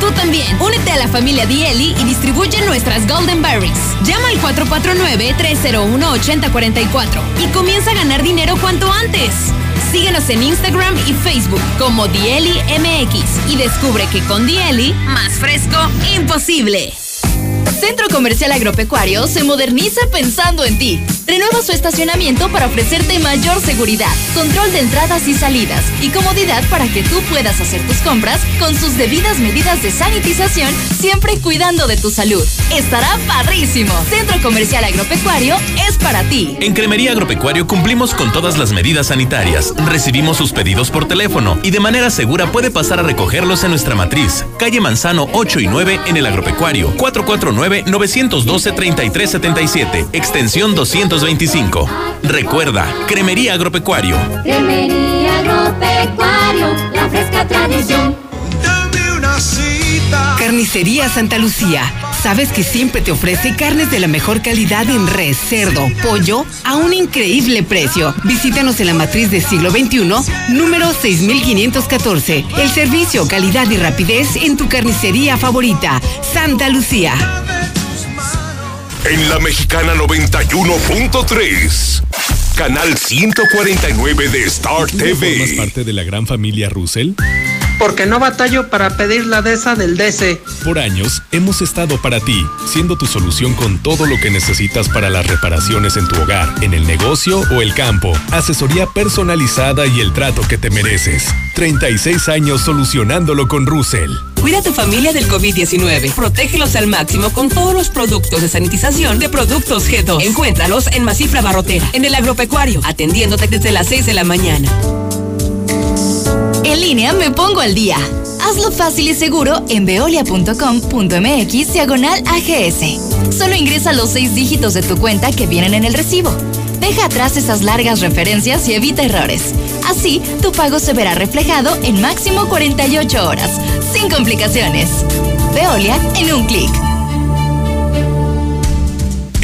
Speaker 31: Tú también, únete a la familia Dieli y distribuye nuestras Golden Berries. Llama al 449-301-8044 y comienza a ganar dinero cuanto antes. Síguenos en Instagram y Facebook como Dieli MX y descubre que con Dieli, más fresco, imposible. Centro Comercial Agropecuario se moderniza pensando en ti. Renueva su estacionamiento para ofrecerte mayor seguridad, control de entradas y salidas y comodidad para que tú puedas hacer tus compras con sus debidas medidas de sanitización, siempre cuidando de tu salud. Estará padrísimo. Centro Comercial Agropecuario es para ti.
Speaker 20: En Cremería Agropecuario cumplimos con todas las medidas sanitarias. Recibimos sus pedidos por teléfono y de manera segura puede pasar a recogerlos en nuestra matriz. Calle Manzano 8 y 9 en el Agropecuario. 449-912-3377. Extensión 225. Recuerda, Cremería Agropecuario.
Speaker 16: Cremería Agropecuario, la fresca tradición.
Speaker 18: Carnicería Santa Lucía. Sabes que siempre te ofrece carnes de la mejor calidad en res, cerdo, pollo a un increíble precio. Visítanos en la matriz de siglo XXI, número 6514. El servicio, calidad y rapidez en tu carnicería favorita, Santa Lucía.
Speaker 8: En la mexicana 91.3. Canal 149 de Star
Speaker 32: ¿Tú no formas
Speaker 8: TV.
Speaker 32: parte de la gran familia Russell?
Speaker 1: Porque no batallo para pedir la de esa del DC.
Speaker 32: Por años hemos estado para ti, siendo tu solución con todo lo que necesitas para las reparaciones en tu hogar, en el negocio o el campo. Asesoría personalizada y el trato que te mereces. 36 años solucionándolo con Russell.
Speaker 13: Cuida a tu familia del COVID-19. Protégelos al máximo con todos los productos de sanitización de Productos G2. Encuéntralos en Masifra Barrotera, en el agropecuario, atendiéndote desde las 6 de la mañana.
Speaker 31: En línea me pongo al día. Hazlo fácil y seguro en veolia.com.mx diagonal AGS. Solo ingresa los seis dígitos de tu cuenta que vienen en el recibo. Deja atrás esas largas referencias y evita errores. Así, tu pago se verá reflejado en máximo 48 horas, sin complicaciones. Veolia en un clic.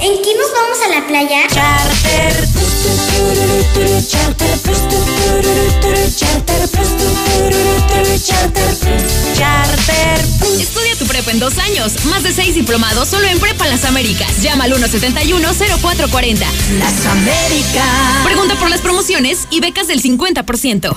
Speaker 16: ¿En qué nos vamos a la playa? Charter.
Speaker 31: Estudia tu prepa en dos años. Más de seis diplomados solo en Prepa Las Américas. Llama al 171-0440. Las Américas. Pregunta por las promociones y becas del 50%.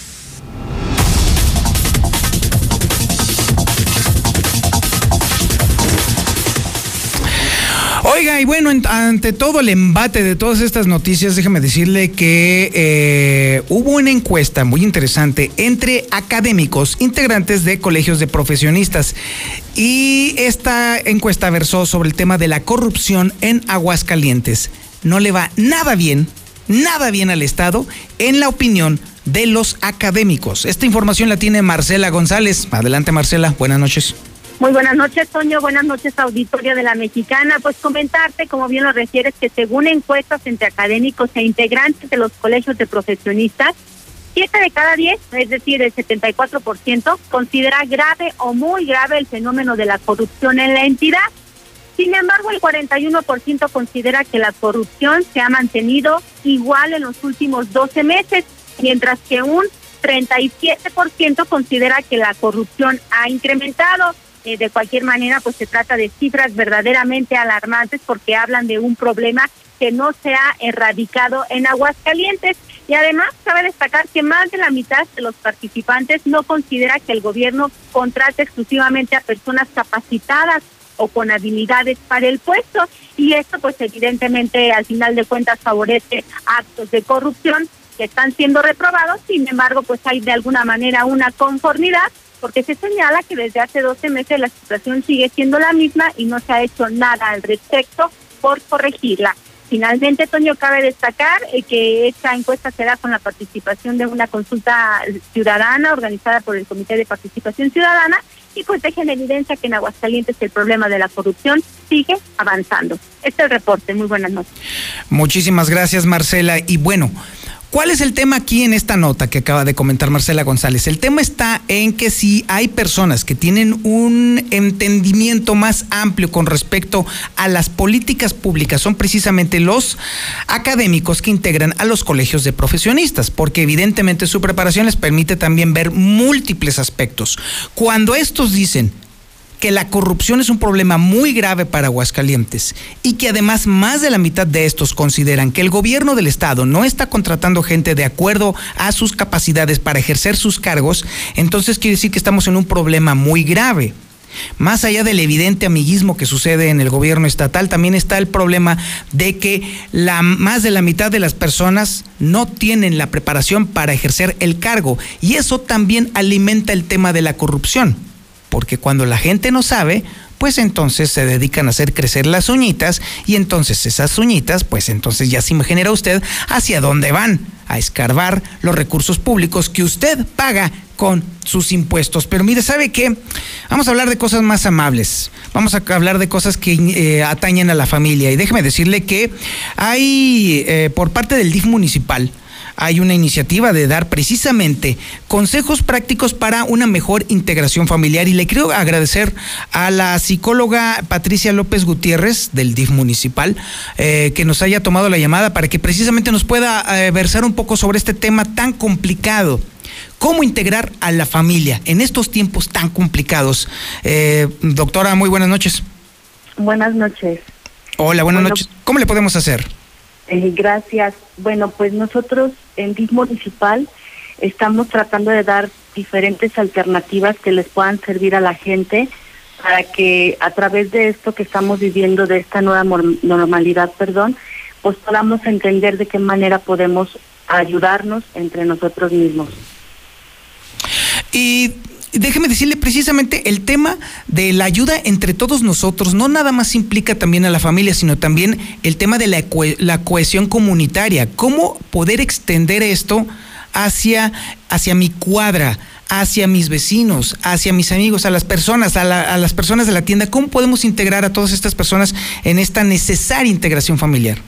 Speaker 2: Oiga, y bueno, en- ante todo el embate de todas estas noticias, déjeme decirle que eh, hubo una encuesta muy interesante entre académicos integrantes de colegios de profesionistas. Y esta encuesta versó sobre el tema de la corrupción en Aguascalientes. No le va nada bien, nada bien al Estado, en la opinión de los académicos. Esta información la tiene Marcela González. Adelante, Marcela. Buenas noches.
Speaker 25: Muy buenas noches, Toño. Buenas noches, auditorio de la Mexicana. Pues comentarte, como bien lo refieres, que según encuestas entre académicos e integrantes de los colegios de profesionistas, siete de cada diez, es decir, el 74%, considera grave o muy grave el fenómeno de la corrupción en la entidad. Sin embargo, el 41% considera que la corrupción se ha mantenido igual en los últimos 12 meses, mientras que un 37% considera que la corrupción ha incrementado. Eh, de cualquier manera, pues se trata de cifras verdaderamente alarmantes porque hablan de un problema que no se ha erradicado en Aguascalientes. Y además cabe destacar que más de la mitad de los participantes no considera que el gobierno contrate exclusivamente a personas capacitadas o con habilidades para el puesto. Y esto pues evidentemente al final de cuentas favorece actos de corrupción que están siendo reprobados. Sin embargo, pues hay de alguna manera una conformidad porque se señala que desde hace 12 meses la situación sigue siendo la misma y no se ha hecho nada al respecto por corregirla. Finalmente, Toño, cabe destacar eh, que esta encuesta se da con la participación de una consulta ciudadana organizada por el Comité de Participación Ciudadana y pues deja en evidencia que en Aguascalientes el problema de la corrupción sigue avanzando. Este es el reporte. Muy buenas noches.
Speaker 2: Muchísimas gracias, Marcela. Y bueno, ¿Cuál es el tema aquí en esta nota que acaba de comentar Marcela González? El tema está en que si hay personas que tienen un entendimiento más amplio con respecto a las políticas públicas, son precisamente los académicos que integran a los colegios de profesionistas, porque evidentemente su preparación les permite también ver múltiples aspectos. Cuando estos dicen que la corrupción es un problema muy grave para Aguascalientes y que además más de la mitad de estos consideran que el gobierno del estado no está contratando gente de acuerdo a sus capacidades para ejercer sus cargos, entonces quiere decir que estamos en un problema muy grave. Más allá del evidente amiguismo que sucede en el gobierno estatal, también está el problema de que la, más de la mitad de las personas no tienen la preparación para ejercer el cargo y eso también alimenta el tema de la corrupción porque cuando la gente no sabe, pues entonces se dedican a hacer crecer las uñitas y entonces esas uñitas, pues entonces ya se imagina usted hacia dónde van, a escarbar los recursos públicos que usted paga con sus impuestos. Pero mire, ¿sabe qué? Vamos a hablar de cosas más amables. Vamos a hablar de cosas que eh, atañen a la familia. Y déjeme decirle que hay, eh, por parte del DIF municipal, hay una iniciativa de dar precisamente consejos prácticos para una mejor integración familiar. Y le quiero agradecer a la psicóloga Patricia López Gutiérrez del DIF municipal eh, que nos haya tomado la llamada para que precisamente nos pueda eh, versar un poco sobre este tema tan complicado. ¿Cómo integrar a la familia en estos tiempos tan complicados? Eh, doctora, muy buenas noches.
Speaker 33: Buenas noches.
Speaker 2: Hola, buenas noches. ¿Cómo le podemos hacer?
Speaker 33: Eh, gracias. Bueno, pues nosotros en DIF Municipal estamos tratando de dar diferentes alternativas que les puedan servir a la gente para que a través de esto que estamos viviendo, de esta nueva normalidad, perdón, pues podamos entender de qué manera podemos ayudarnos entre nosotros mismos.
Speaker 2: Y déjeme decirle precisamente el tema de la ayuda entre todos nosotros no nada más implica también a la familia, sino también el tema de la, la cohesión comunitaria. ¿Cómo poder extender esto hacia, hacia mi cuadra? hacia mis vecinos, hacia mis amigos, a las personas, a, a, las personas de la tienda. ¿Cómo podemos integrar a todas estas personas en esta necesaria integración familiar?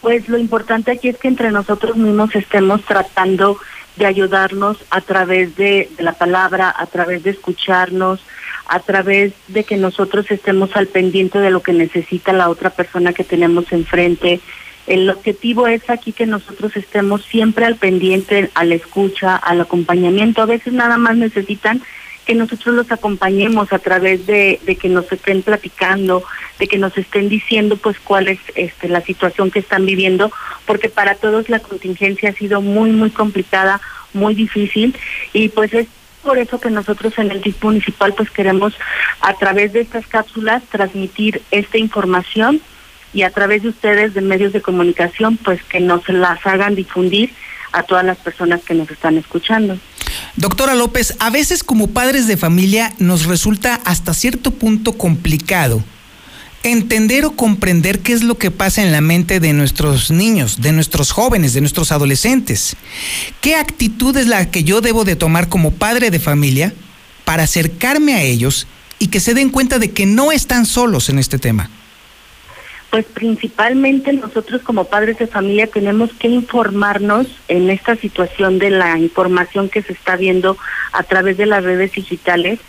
Speaker 33: Pues lo importante aquí es que entre nosotros mismos estemos tratando de ayudarnos a través de, la palabra, a través de escucharnos, a través de que nosotros estemos al pendiente de lo que necesita la otra persona que tenemos enfrente. El objetivo es aquí que nosotros estemos siempre al pendiente, a la escucha, al acompañamiento. A veces nada más necesitan que nosotros los acompañemos a través de, que nos estén platicando, de que nos estén diciendo pues cuál es este, la situación que están viviendo, porque para todos la contingencia ha sido muy, muy complicada, muy difícil, y pues es por eso que nosotros en el DIF municipal pues queremos a través de estas cápsulas transmitir esta información y a través de ustedes de medios de comunicación pues que nos las hagan difundir a todas las personas que nos están escuchando.
Speaker 2: Doctora López, a veces como padres de familia nos resulta hasta cierto punto complicado entender o comprender qué es lo que pasa en la mente de nuestros niños, de nuestros jóvenes, de nuestros adolescentes. ¿Qué actitud es la que yo debo de tomar como padre de familia para acercarme a ellos y que se den cuenta de que no están solos en este tema?
Speaker 33: Pues principalmente nosotros como padres de familia tenemos que informarnos en esta situación de la información que se está viendo a través de las redes digitales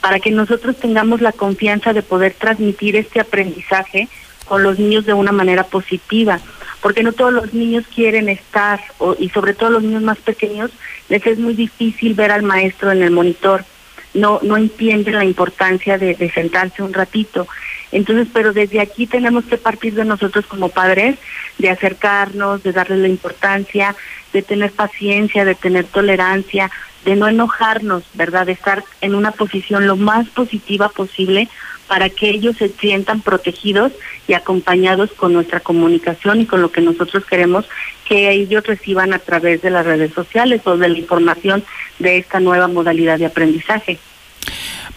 Speaker 33: para que nosotros tengamos la confianza de poder transmitir este aprendizaje con los niños de una manera positiva, porque no todos los niños quieren estar, y sobre todo los niños más pequeños, les es muy difícil ver al maestro en el monitor, no, no entienden la importancia de, sentarse un ratito. Entonces, pero desde aquí tenemos que partir de nosotros como padres, de acercarnos, de darle la importancia, de tener paciencia, de tener tolerancia, de no enojarnos, ¿verdad? De estar en una posición lo más positiva posible para que ellos se sientan protegidos y acompañados con nuestra comunicación y con lo que nosotros queremos que ellos reciban a través de las redes sociales o de la información de esta nueva modalidad de aprendizaje.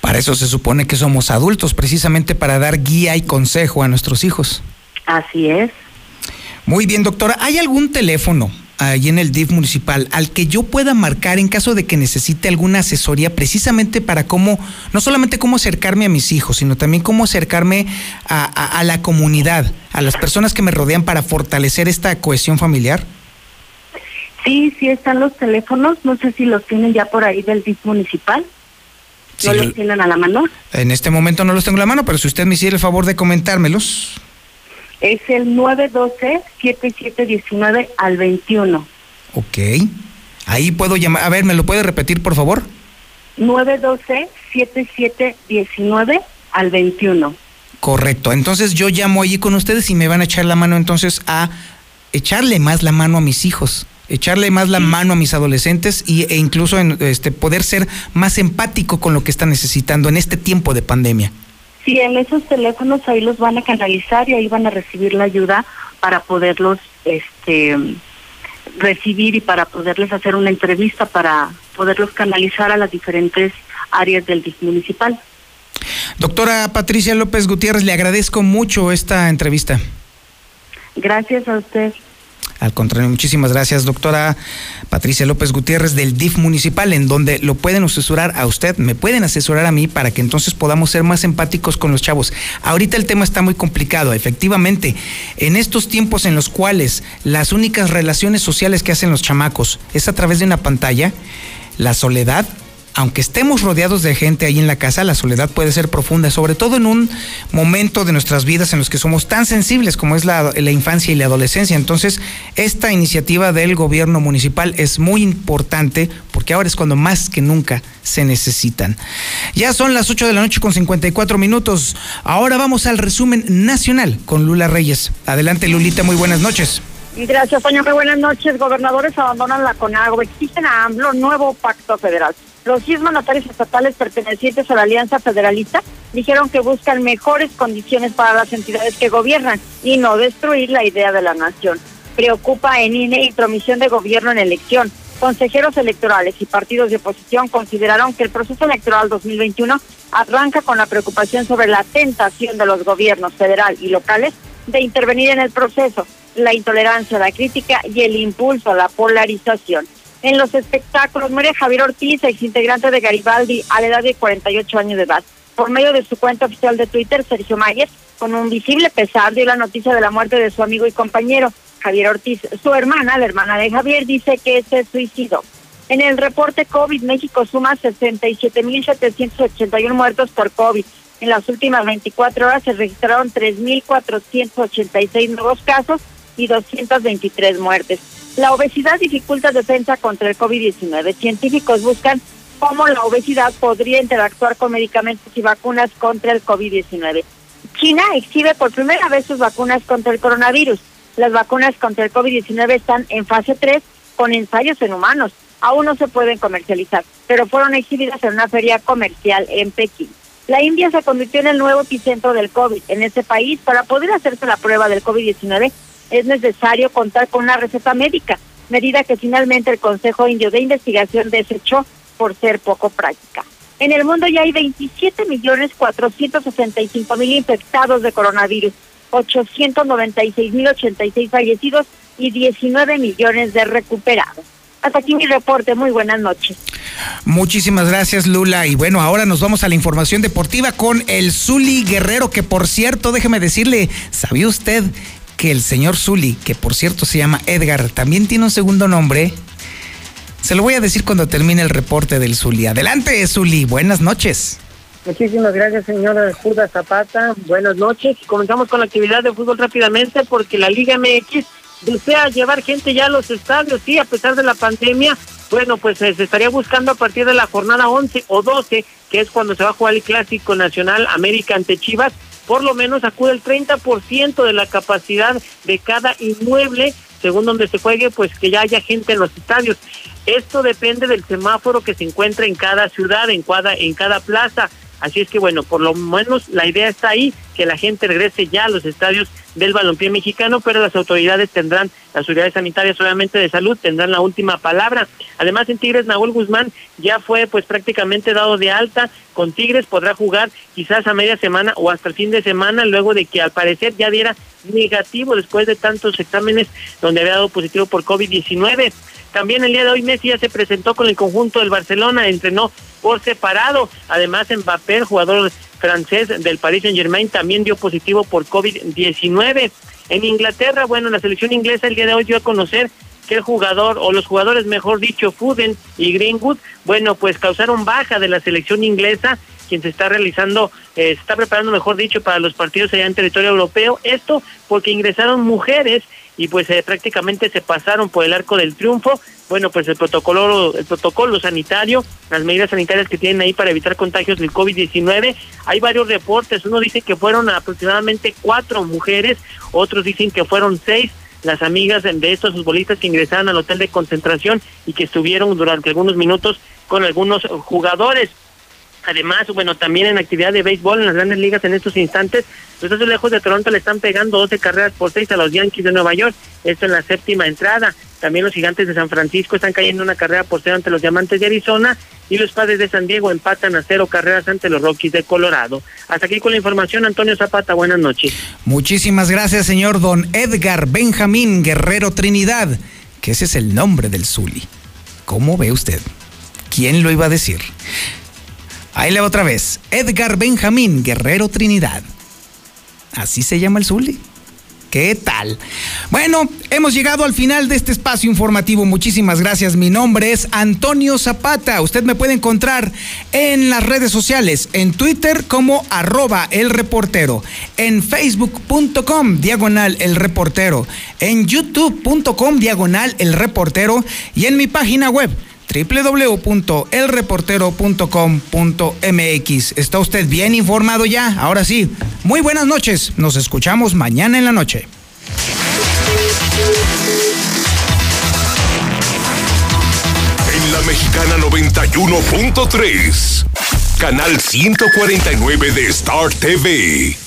Speaker 2: Para eso se supone que somos adultos, precisamente para dar guía y consejo a nuestros hijos.
Speaker 33: Así es.
Speaker 2: Muy bien, doctora. ¿Hay algún teléfono ahí en el DIF municipal al que yo pueda marcar en caso de que necesite alguna asesoría precisamente para cómo, no solamente cómo acercarme a mis hijos, sino también cómo acercarme a, a- a la comunidad, a las personas que me rodean para fortalecer esta cohesión familiar?
Speaker 33: Sí, sí están los teléfonos, no sé si los tienen ya por ahí del DIF municipal. ¿No los tienen a la mano?
Speaker 2: En este momento no los tengo en la mano, pero si usted me hiciera el favor de comentármelos.
Speaker 33: Es el 912-7719 al 21.
Speaker 2: Ok. Ahí puedo llamar. A ver, ¿me lo puede repetir, por favor?
Speaker 33: 912-7719 al 21.
Speaker 2: Correcto. Entonces yo llamo allí con ustedes y me van a echar la mano entonces a echarle más la mano a mis hijos, echarle más la mano a mis adolescentes y, e incluso en, este, poder ser más empático con lo que están necesitando en este tiempo de pandemia.
Speaker 33: Sí, en esos teléfonos ahí los van a canalizar y ahí van a recibir la ayuda para poderlos este recibir y para poderles hacer una entrevista para poderlos canalizar a las diferentes áreas del DIF municipal.
Speaker 2: Doctora Patricia López Gutiérrez, le agradezco mucho esta entrevista.
Speaker 33: Gracias a usted.
Speaker 2: Al contrario, muchísimas gracias, doctora Patricia López Gutiérrez del DIF municipal, en donde lo pueden asesorar a usted, me pueden asesorar a mí para que entonces podamos ser más empáticos con los chavos. Ahorita el tema está muy complicado, efectivamente. En estos tiempos en los cuales las únicas relaciones sociales que hacen los chamacos es a través de una pantalla, la soledad aunque estemos rodeados de gente ahí en la casa, la soledad puede ser profunda, sobre todo en un momento de nuestras vidas en los que somos tan sensibles como es la, infancia y la adolescencia. Entonces, esta iniciativa del gobierno municipal es muy importante porque ahora es cuando más que nunca se necesitan. Ya son las 8 de la noche con 54 minutos. Ahora vamos al resumen nacional con Lula Reyes. Adelante, Lulita, muy buenas noches.
Speaker 3: Gracias, Toño. Muy buenas noches. Gobernadores abandonan la CONAGO. Exigen a AMLO nuevo pacto federal. Los 10 mandatarios estatales pertenecientes a la Alianza Federalista dijeron que buscan mejores condiciones para las entidades que gobiernan y no destruir la idea de la nación. Preocupa en INE intromisión de gobierno en elección. Consejeros electorales y partidos de oposición consideraron que el proceso electoral 2021 arranca con la preocupación sobre la tentación de los gobiernos federal y locales de intervenir en el proceso, la intolerancia, la crítica y el impulso a la polarización. En los espectáculos, muere Javier Ortiz, exintegrante de Garibaldi, a la edad de 48 años de edad. Por medio de su cuenta oficial de Twitter, Sergio Mayer, con un visible pesar, dio la noticia de la muerte de su amigo y compañero, Javier Ortiz. Su hermana, la hermana de Javier, dice que se suicidó. En el reporte COVID, México suma 67.781 muertos por COVID. En las últimas 24 horas se registraron 3.486 nuevos casos y 223 muertes. La obesidad dificulta defensa contra el COVID-19. Científicos buscan cómo la obesidad podría interactuar con medicamentos y vacunas contra el COVID-19. China exhibe por primera vez sus vacunas contra el coronavirus. Las vacunas contra el COVID-19 están en fase 3 con ensayos en humanos. Aún no se pueden comercializar, pero fueron exhibidas en una feria comercial en Pekín. La India se convirtió en el nuevo epicentro del COVID. En ese país, para poder hacerse la prueba del COVID-19, es necesario contar con una receta médica, medida que finalmente el Consejo Indio de Investigación desechó por ser poco práctica. En el mundo ya hay 27 millones 465 mil infectados de coronavirus, 896 mil 86 fallecidos y 19 millones de recuperados. Hasta aquí mi reporte. Muy buenas noches.
Speaker 2: Muchísimas gracias, Lula. Y bueno, ahora nos vamos a la información deportiva con el Zuli Guerrero, que por cierto, déjeme decirle, ¿sabía usted que el señor Zuli, que por cierto se llama Edgar, también tiene un segundo nombre? Se lo voy a decir cuando termine el reporte del Zuli. Adelante, Zuli. Buenas noches.
Speaker 1: Muchísimas gracias, señora Judas Zapata. Buenas noches. Comenzamos con la actividad de fútbol rápidamente porque la Liga MX desea llevar gente ya a los estadios, sí, a pesar de la pandemia. Bueno, pues eh, se estaría buscando a partir de la jornada 11 o 12, que es cuando se va a jugar el Clásico Nacional América ante Chivas, por lo menos acude el 30% de la capacidad de cada inmueble según donde se juegue, pues que ya haya gente en los estadios. Esto depende del semáforo que se encuentra en cada ciudad, en cada, en cada plaza. Así es que bueno, por lo menos la idea está ahí, que la gente regrese ya a los estadios del balompié mexicano, pero las autoridades tendrán, las unidades sanitarias obviamente de salud tendrán la última palabra. Además en Tigres Nahuel Guzmán ya fue pues prácticamente dado de alta, con Tigres podrá jugar quizás a media semana o hasta el fin de semana, luego de que al parecer ya diera negativo después de tantos exámenes donde había dado positivo por COVID-19. También el día de hoy Messi ya se presentó con el conjunto del Barcelona, entrenó por separado. Además, Mbappé, el jugador francés del Paris Saint Germain, también dio positivo por COVID-19. En Inglaterra, bueno, la selección inglesa el día de hoy dio a conocer que el jugador, o los jugadores, mejor dicho, Foden y Greenwood, bueno, pues causaron baja de la selección inglesa, quien se está realizando, eh, se está preparando, mejor dicho, para los partidos allá en territorio europeo. Esto porque ingresaron mujeres y pues eh, prácticamente se pasaron por el arco del triunfo. Bueno, pues el protocolo, el protocolo sanitario, las medidas sanitarias que tienen ahí para evitar contagios del COVID-19. Hay varios reportes. Uno dice que fueron aproximadamente cuatro mujeres, otros dicen que fueron seis las amigas de estos futbolistas que ingresaron al hotel de concentración y que estuvieron durante algunos minutos con algunos jugadores. Además, bueno, también en actividad de béisbol en las grandes ligas en estos instantes, los Astros lejos de Toronto le están pegando 12 carreras por 6 a los Yankees de Nueva York, esto en la séptima entrada. También los gigantes de San Francisco están cayendo una carrera por cero ante los Diamantes de Arizona y los padres de San Diego empatan a cero carreras ante los Rockies de Colorado. Hasta aquí con la información, Antonio Zapata, buenas noches.
Speaker 2: Muchísimas gracias, señor don Edgar Benjamín Guerrero Trinidad, que ese es el nombre del Zuli. ¿Cómo ve usted? ¿Quién lo iba a decir? Ahí le va otra vez. Edgar Benjamín Guerrero Trinidad. Así se llama el Zuli. ¿Qué tal? Bueno, hemos llegado al final de este espacio informativo. Muchísimas gracias. Mi nombre es Antonio Zapata. Usted me puede encontrar en las redes sociales, en Twitter como arroba el reportero, en facebook.com diagonal el reportero, en youtube.com diagonal el reportero y en mi página web www.elreportero.com.mx. ¿Está usted bien informado ya? Ahora sí, muy buenas noches. Nos escuchamos mañana en la noche.
Speaker 8: En la mexicana 91.3, canal 149 de Star TV.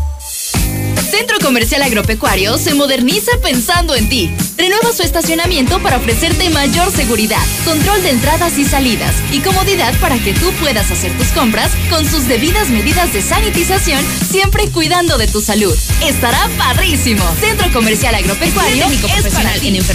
Speaker 31: Centro Comercial Agropecuario se moderniza pensando en ti. Renueva su estacionamiento para ofrecerte mayor seguridad, control de entradas y salidas y comodidad para que tú puedas hacer tus compras con sus debidas medidas de sanitización, siempre cuidando de tu salud. Estará padrísimo. Centro Comercial Agropecuario es para ti. en enfermería